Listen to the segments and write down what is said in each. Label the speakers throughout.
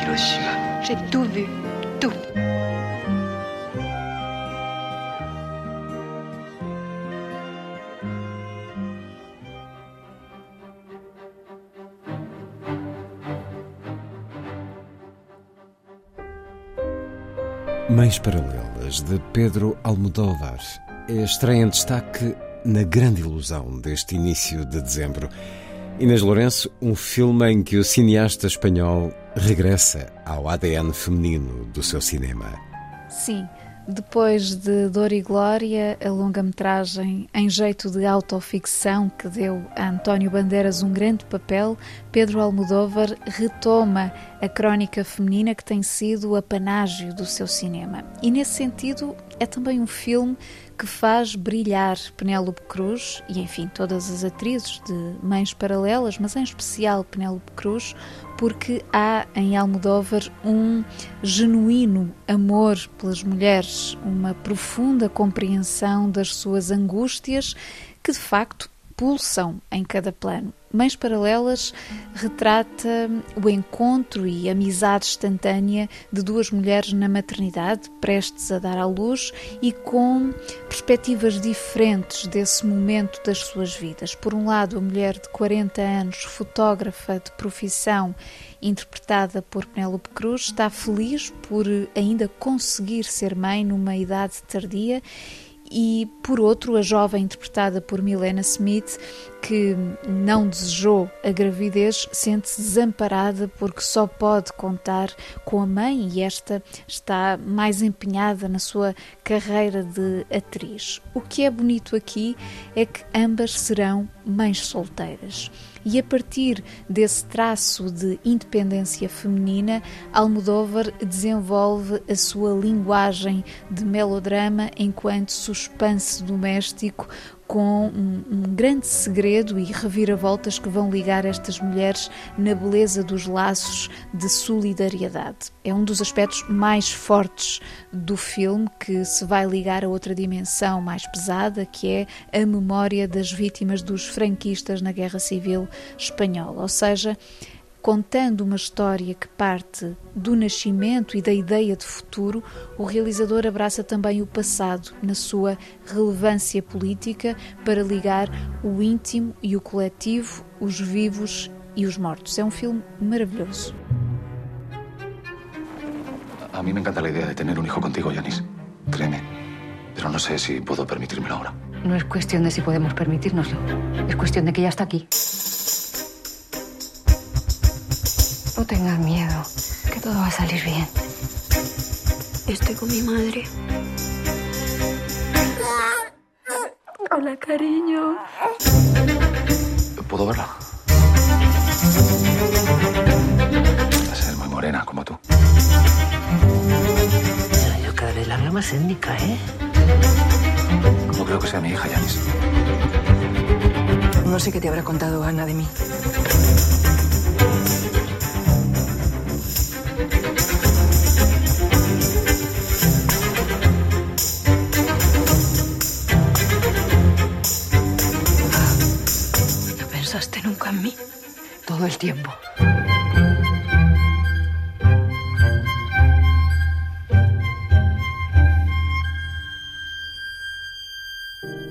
Speaker 1: Hiroshima.
Speaker 2: J'ai tout vu. Tout.
Speaker 3: Mães Paralelas, de Pedro Almodóvar, estreia em destaque na grande ilusão deste início de dezembro. Inês Lourenço, um filme em que o cineasta espanhol regressa ao ADN feminino do seu cinema.
Speaker 4: Sim, depois de Dor e Glória, a longa-metragem em jeito de autoficção que deu a António Bandeiras um grande papel, Pedro Almodóvar retoma a crónica feminina que tem sido o apanágio do seu cinema. E nesse sentido, é também um filme que faz brilhar Penélope Cruz e, enfim, todas as atrizes de Mães Paralelas, mas em especial Penélope Cruz, porque há em Almodóvar um genuíno amor pelas mulheres, uma profunda compreensão das suas angústias que, de facto, pulsam em cada plano. Mães Paralelas retrata o encontro e amizade instantânea de duas mulheres na maternidade, prestes a dar à luz e com perspectivas diferentes desse momento das suas vidas. Por um lado, a mulher de 40 anos, fotógrafa de profissão, interpretada por Penélope Cruz, está feliz por ainda conseguir ser mãe numa idade tardia e, por outro, a jovem interpretada por Milena Smith, que não desejou a gravidez, sente-se desamparada porque só pode contar com a mãe e esta está mais empenhada na sua carreira de atriz. O que é bonito aqui é que ambas serão mães solteiras. E a partir desse traço de independência feminina, Almodóvar desenvolve a sua linguagem de melodrama enquanto suspense doméstico com um, um, grande segredo e reviravoltas que vão ligar estas mulheres na beleza dos laços de solidariedade. É um dos aspectos mais fortes do filme que se vai ligar a outra dimensão mais pesada, que é a memória das vítimas dos franquistas na Guerra Civil Espanhola. Ou seja, contando uma história que parte do nascimento e da ideia de futuro, o realizador abraça também o passado na sua relevância política para ligar o íntimo e o coletivo, os vivos e os mortos. É um filme maravilhoso.
Speaker 1: A mí me encanta la idea de tener un hijo contigo, Yanis. Créeme. Pero no sé si puedo permitírmelo ahora.
Speaker 5: No es cuestión de si podemos permitírnoslo. Es cuestión de que ya está aquí. No tengas miedo, que todo va a salir bien.
Speaker 6: Estoy con mi madre.
Speaker 5: Hola, cariño.
Speaker 1: ¿Puedo verla? Va a ser muy morena, como tú.
Speaker 7: Yo cada vez la veo más étnica, ¿eh?
Speaker 1: No creo que sea mi hija, Yanis.
Speaker 5: No sé qué te habrá contado Ana de mí. Tiempo.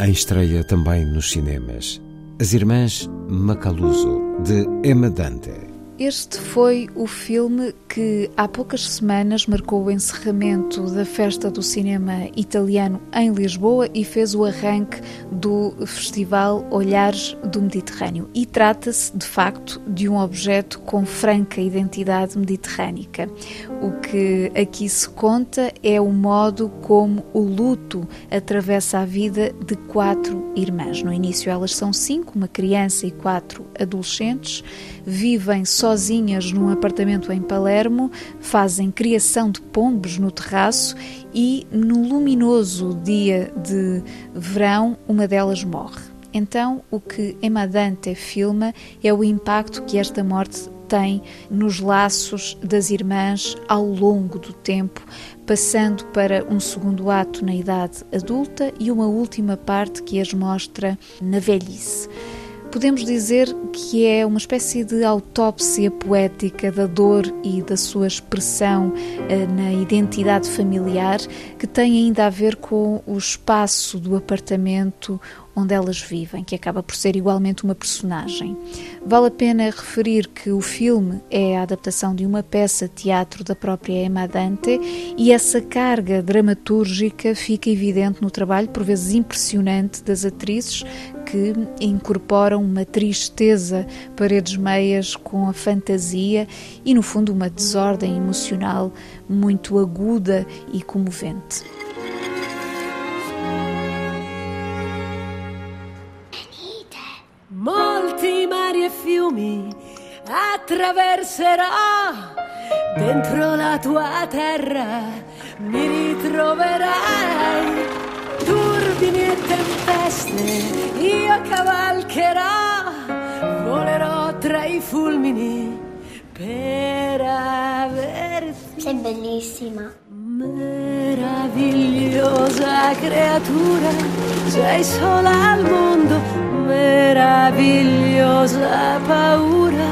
Speaker 3: Em estreia também nos cinemas, As Irmãs Macaluso, de Emma Dante.
Speaker 4: Este foi o filme que há poucas semanas marcou o encerramento da Festa do Cinema Italiano em Lisboa e fez o arranque do Festival Olhares do Mediterrâneo. E trata-se, de facto, de um objeto com franca identidade mediterrânica. O que aqui se conta é o modo como o luto atravessa a vida de quatro irmãs. No início, elas são cinco, uma criança e quatro adolescentes vivem sozinhas num apartamento em Palermo, fazem criação de pombos no terraço e, no luminoso dia de verão, uma delas morre. Então, o que Emma Dante filma é o impacto que esta morte tem nos laços das irmãs ao longo do tempo, passando para um segundo ato na idade adulta e uma última parte que as mostra na velhice. Podemos dizer que é uma espécie de autópsia poética da dor e da sua expressão eh, na identidade familiar, que tem ainda a ver com o espaço do apartamento onde elas vivem, que acaba por ser igualmente uma personagem. Vale a pena referir que o filme é a adaptação de uma peça teatro da própria Emma Dante e essa carga dramatúrgica fica evidente no trabalho, por vezes impressionante, das atrizes que incorporam uma tristeza, paredes meias com a fantasia e, no fundo, uma desordem emocional muito aguda e comovente.
Speaker 8: Fiumi attraverserò dentro la tua terra, mi ritroverai. Turbini e tempeste, io cavalcherò, volerò tra i fulmini per averti.
Speaker 6: Sei bellissima.
Speaker 8: Meravigliosa creatura, sei sola al mondo, meravigliosa paura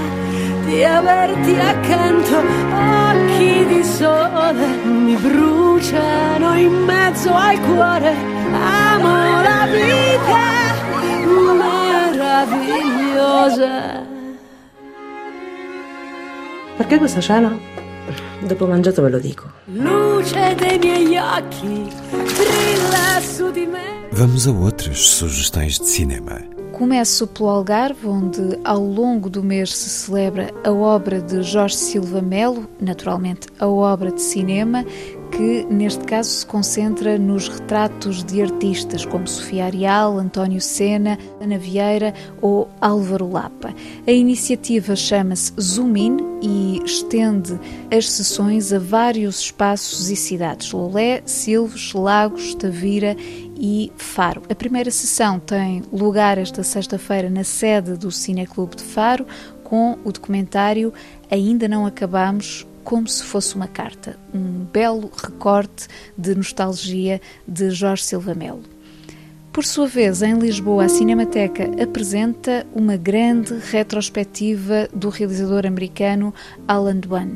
Speaker 8: di averti accanto, occhi di sole mi bruciano in mezzo al cuore, amo la vita meravigliosa.
Speaker 9: Perché questa scena? Dopo mangiato ve lo dico.
Speaker 8: Luce dei miei occhi, brilla su di me.
Speaker 3: Vamos a outras sugestões de cinema.
Speaker 4: Começo pelo Algarve, onde ao longo do mês se celebra a obra de Jorge Silva Melo, naturalmente a obra de cinema, que neste caso se concentra nos retratos de artistas como Sofia Arial, António Sena, Ana Vieira ou Álvaro Lapa. A iniciativa chama-se Zoom In e estende as sessões a vários espaços e cidades: Lolé, Silves, Lagos, Tavira e Faro. A primeira sessão tem lugar esta sexta-feira na sede do Cineclube de Faro, com o documentário Ainda Não Acabamos como se fosse uma carta, um belo recorte de nostalgia de Jorge Silva Melo. Por sua vez, em Lisboa, a Cinemateca apresenta uma grande retrospectiva do realizador americano Alan Dwan.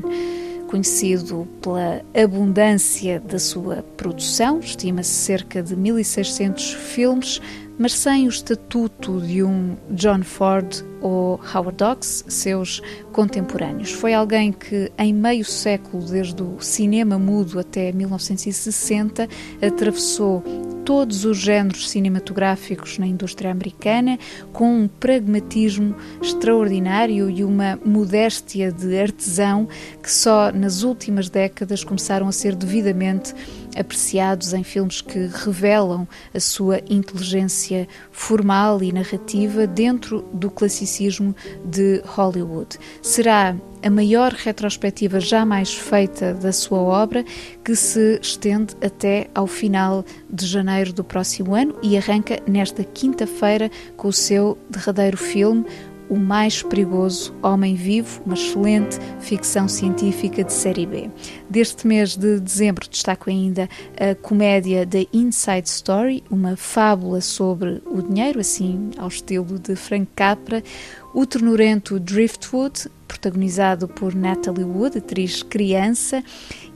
Speaker 4: Conhecido pela abundância da sua produção, estima-se cerca de 1600 filmes, mas sem o estatuto de um John Ford ou Howard Hawks, seus contemporâneos. Foi alguém que, em meio século, desde o cinema mudo até 1960, atravessou todos os géneros cinematográficos na indústria americana com um pragmatismo extraordinário e uma modéstia de artesão que só nas últimas décadas começaram a ser devidamente apreciados em filmes que revelam a sua inteligência formal e narrativa dentro do classicismo de Hollywood. Será a maior retrospectiva jamais feita da sua obra, que se estende até ao final de janeiro do próximo ano e arranca nesta quinta-feira com o seu derradeiro filme, o Mais Perigoso Homem Vivo, uma excelente ficção científica de série B. Deste mês de dezembro destaco ainda a comédia The Inside Story, uma fábula sobre o dinheiro, assim ao estilo de Frank Capra, o ternurento Driftwood, protagonizado por Natalie Wood, atriz criança,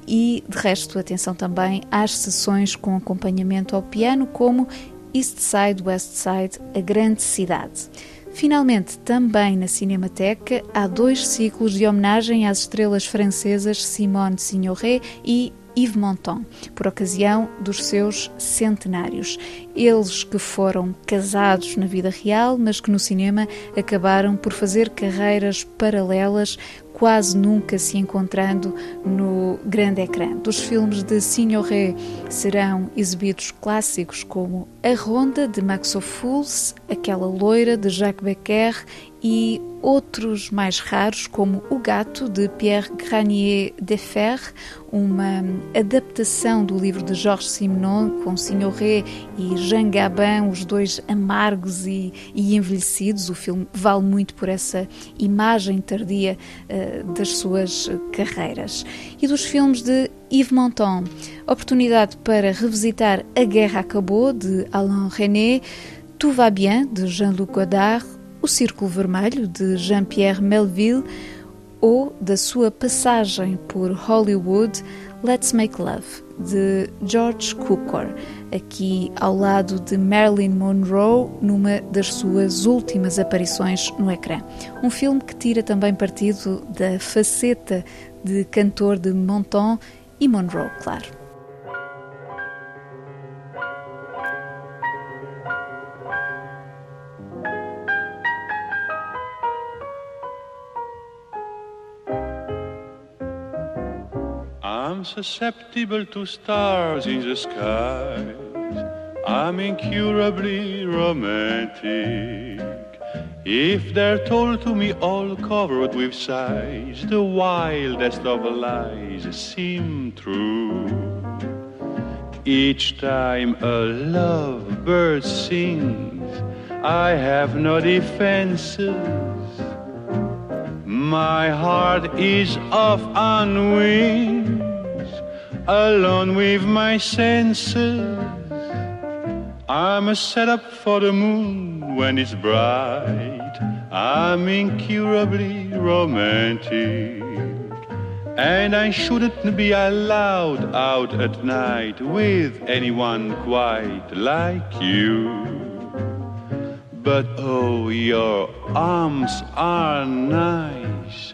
Speaker 4: e de resto atenção também às sessões com acompanhamento ao piano como East Side, West Side, a grande cidade. Finalmente, também na Cinemateca, há dois ciclos de homenagem às estrelas francesas Simone Signoret e Yves Montand, por ocasião dos seus centenários. Eles que foram casados na vida real, mas que no cinema acabaram por fazer carreiras paralelas quase nunca se encontrando no grande ecrã. Dos filmes de Signoret serão exibidos clássicos como A Ronda de Max Ophuls, Aquela Loira de Jacques Becker e outros mais raros, como O Gato, de Pierre Granier Defer, uma adaptação do livro de Georges Simenon, com Signoret e Jean Gabin, os dois amargos e, e, envelhecidos. O filme vale muito por essa imagem tardia uh, das suas carreiras. E dos filmes de Yves Montand, oportunidade para revisitar A Guerra Acabou, de Alain René, Tout va bien, de Jean-Luc Godard, o Círculo Vermelho, de Jean-Pierre Melville, ou da sua passagem por Hollywood, Let's Make Love, de George Cukor, aqui ao lado de Marilyn Monroe, numa das suas últimas aparições no ecrã. Um filme que tira também partido da faceta de cantor de Monton e Monroe, claro.
Speaker 10: Susceptible to stars in the skies. I'm incurably romantic. If they're told to me all covered with sighs, the wildest of lies seem true. Each time a lovebird sings, I have no defenses. My heart is off on wings, alone with my senses. I'm a setup for the moon when it's bright. I'm incurably romantic. And I shouldn't be allowed out at night with anyone quite like you. But oh, your arms are nice,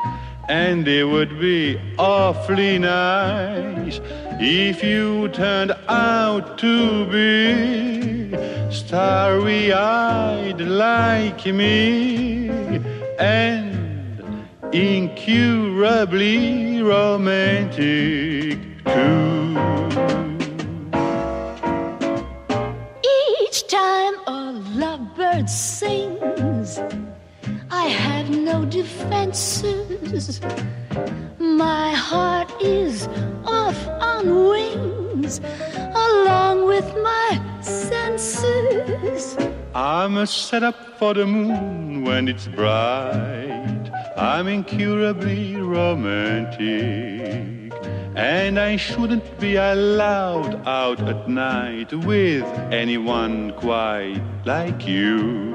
Speaker 10: and they would be awfully nice if you turned out to be starry eyed like me and incurably romantic too.
Speaker 8: Each time a lovebird sings, I have no defenses. My heart is off on wings, along with my senses.
Speaker 10: I'm a setup for the moon when it's bright. I'm incurably romantic. And I shouldn't be allowed out at night with anyone quite like you.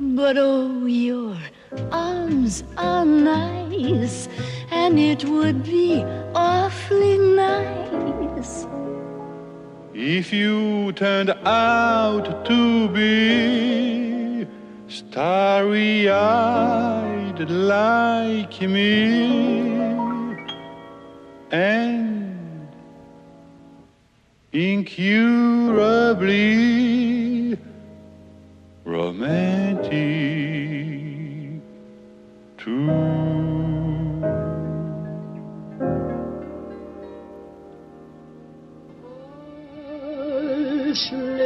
Speaker 8: But oh, your arms are nice, and it would be awfully nice.
Speaker 10: If you turned out to be starry eyed like me and incurably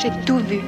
Speaker 5: J'ai tout vu.